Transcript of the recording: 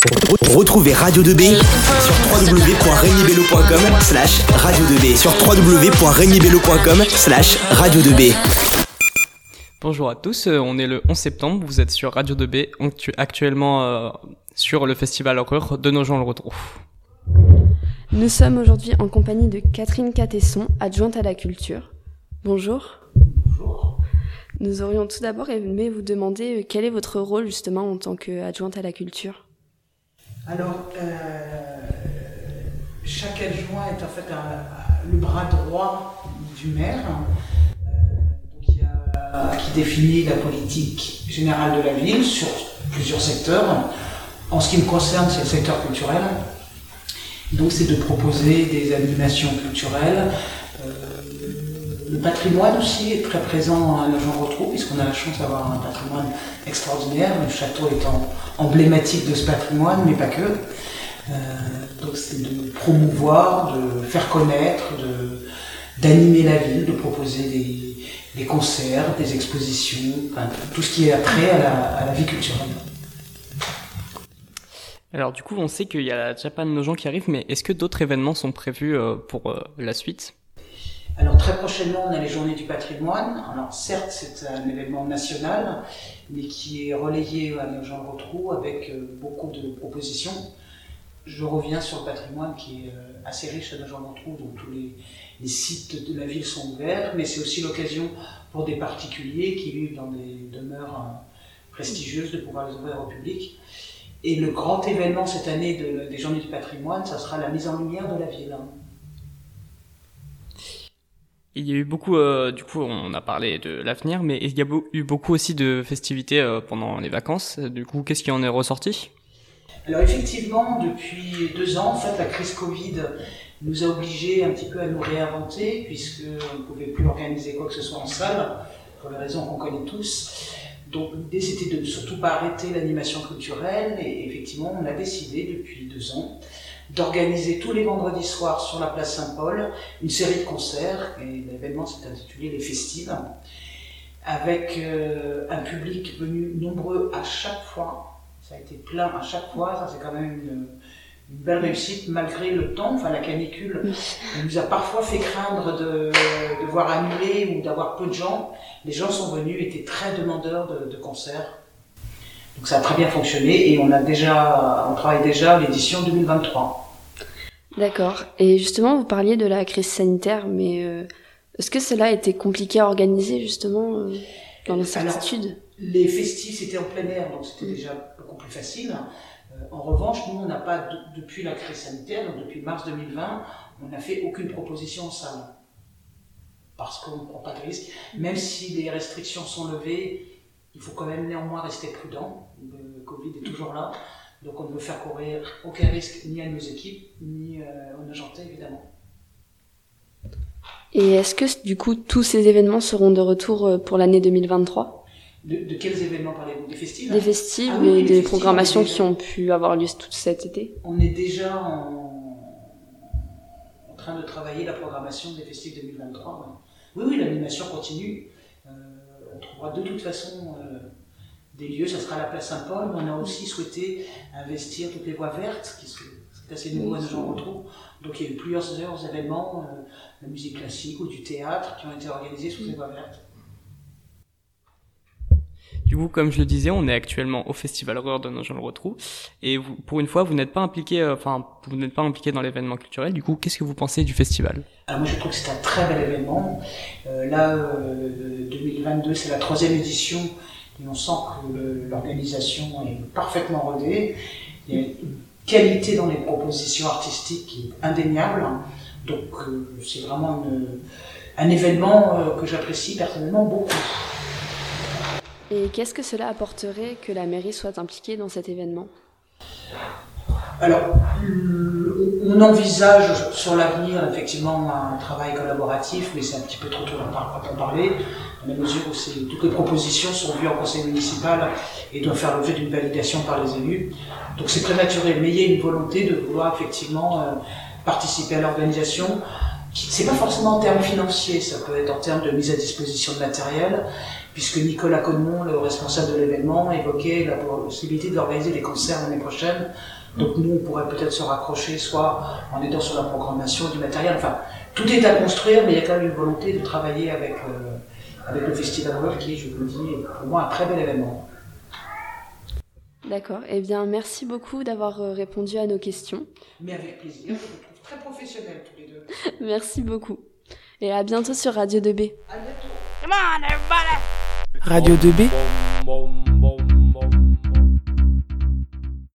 Retrouvez Radio 2B sur www.regnibello.com slash radio 2B sur www.regnibello.com slash radio 2B. Bonjour à tous, euh, on est le 11 septembre, vous êtes sur Radio 2B, actuellement euh, sur le festival horreur de nos gens le retrouve. Nous sommes aujourd'hui en compagnie de Catherine Catesson, adjointe à la culture. Bonjour. Bonjour. Nous aurions tout d'abord aimé vous demander euh, quel est votre rôle justement en tant qu'adjointe à la culture? Alors, euh, chaque adjoint est en fait le bras droit du maire, euh, qui définit la politique générale de la ville sur plusieurs secteurs. En ce qui me concerne, c'est le secteur culturel. Donc, c'est de proposer des animations culturelles le patrimoine aussi est très présent à Nogent-Rotrou, puisqu'on a la chance d'avoir un patrimoine extraordinaire, le château étant emblématique de ce patrimoine, mais pas que. Euh, donc c'est de promouvoir, de faire connaître, d'animer la ville, de proposer des, concerts, des expositions, tout ce qui est attrait à la, à la vie culturelle. Alors du coup, on sait qu'il y a Japan Nogent qui arrive, mais est-ce que d'autres événements sont prévus euh, pour euh, la suite? Alors très prochainement, on a les Journées du patrimoine. Alors certes, c'est un événement national, mais qui est relayé à nos gens retrouvent avec euh, beaucoup de propositions. Je reviens sur le patrimoine qui est euh, assez riche à nos gens retrouvent, donc tous les, sites de la ville sont ouverts, mais c'est aussi l'occasion pour des particuliers qui vivent dans des demeures euh, prestigieuses de pouvoir les ouvrir au public. Et le grand événement cette année des Journées du patrimoine, ça sera la mise en lumière de la ville. Hein. Il y a eu beaucoup, euh, du coup, on a parlé de l'avenir, mais il y a eu beaucoup aussi de festivités euh, pendant les vacances. Du coup, qu'est-ce qui en est ressorti? Alors effectivement, depuis deux ans, en fait, la crise Covid nous a obligés un petit peu à nous réinventer, puisqu'on ne pouvait plus organiser quoi que ce soit en salle, pour les raisons qu'on connaît tous. Donc l'idée, c'était de ne surtout pas arrêter l'animation culturelle, et effectivement, on a décidé depuis deux ans d'organiser tous les vendredis soirs sur la place Saint-Paul une série de concerts, et l'événement s'est intitulé Les Festives, avec euh, un public venu nombreux à chaque fois. Ça a été plein à chaque fois, ça c'est quand même une, belle réussite malgré le temps, enfin la canicule nous a parfois fait craindre de, voir annuler ou d'avoir peu de gens. Les gens sont venus, étaient très demandeurs de, de concerts. Donc ça a très bien fonctionné et on a déjà, on travaille déjà l'édition 2023. D'accord. Et justement, vous parliez de la crise sanitaire, mais euh, est-ce que cela a été compliqué à organiser justement euh, dans l'incertitude Les festifs c'était en plein air, donc c'était déjà beaucoup plus facile. Euh, en revanche, nous, on n'a pas, depuis la crise sanitaire, depuis mars 2020, on n'a fait aucune proposition en salle. Parce qu'on ne prend pas de risque. Même si les restrictions sont levées, il faut quand même néanmoins rester prudent. Le Covid est toujours là. Donc on ne veut faire courir aucun risque ni à nos équipes, ni euh, aux agentés évidemment. Et est-ce que du coup tous ces événements seront de retour euh, pour l'année 2023 de, quels événements parlez-vous? Des festivals? Des festivals ah et des programmations qui ont pu avoir lieu tout cet été On est déjà en, train de travailler la programmation des festivals 2023. Oui, oui, l'animation continue. Euh, on trouvera de toute façon des lieux, ça sera la place Saint-Paul, on a aussi souhaité investir toutes les voies vertes, qui sont assez nouveau à ce genre retrouve. Donc il y a eu plusieurs événements, euh, de la musique classique ou du théâtre, qui ont été organisés sous ces voies vertes. Du coup, comme je le disais, on est actuellement au Festival Horreur de Nogent le Retrou, et vous, pour une fois, vous n'êtes pas impliqué, euh, enfin, vous n'êtes pas impliqué dans l'événement culturel. Du coup, qu'est-ce que vous pensez du festival? Alors moi, je trouve que c'est un très bel événement. Euh, là, 2022, c'est la troisième édition et on sent que l'organisation est parfaitement rodée. Il y a une qualité dans les propositions artistiques qui est indéniable. Donc euh, c'est vraiment un événement euh, que j'apprécie personnellement beaucoup. Et qu'est-ce que cela apporterait que la mairie soit impliquée dans cet événement? Alors, on envisage sur l'avenir effectivement un travail collaboratif, mais c'est un petit peu trop tôt pour en parler à la mesure où toutes les propositions sont vues en conseil municipal et doivent faire l'objet d'une validation par les élus. Donc c'est prématuré, mais il y a une volonté de vouloir effectivement euh, participer à l'organisation. C'est pas forcément en termes financiers, ça peut être en termes de mise à disposition de matériel. Puisque Nicolas Connemont, le responsable de l'événement, évoquait la possibilité d'organiser des concerts l'année prochaine. Donc nous, on pourrait peut-être se raccrocher, soit en aidant sur la programmation du matériel. Enfin, tout est à construire, mais il y a quand même une volonté de travailler avec, euh, avec le Festival World, qui, je vous le dis, est pour moi un très bel événement. D'accord. Eh bien, merci beaucoup d'avoir euh, répondu à nos questions. Mais avec plaisir, je vous trouve très professionnels tous les deux. merci beaucoup. Et à bientôt sur Radio 2B. À bientôt. Come on, everybody! Radio 2B.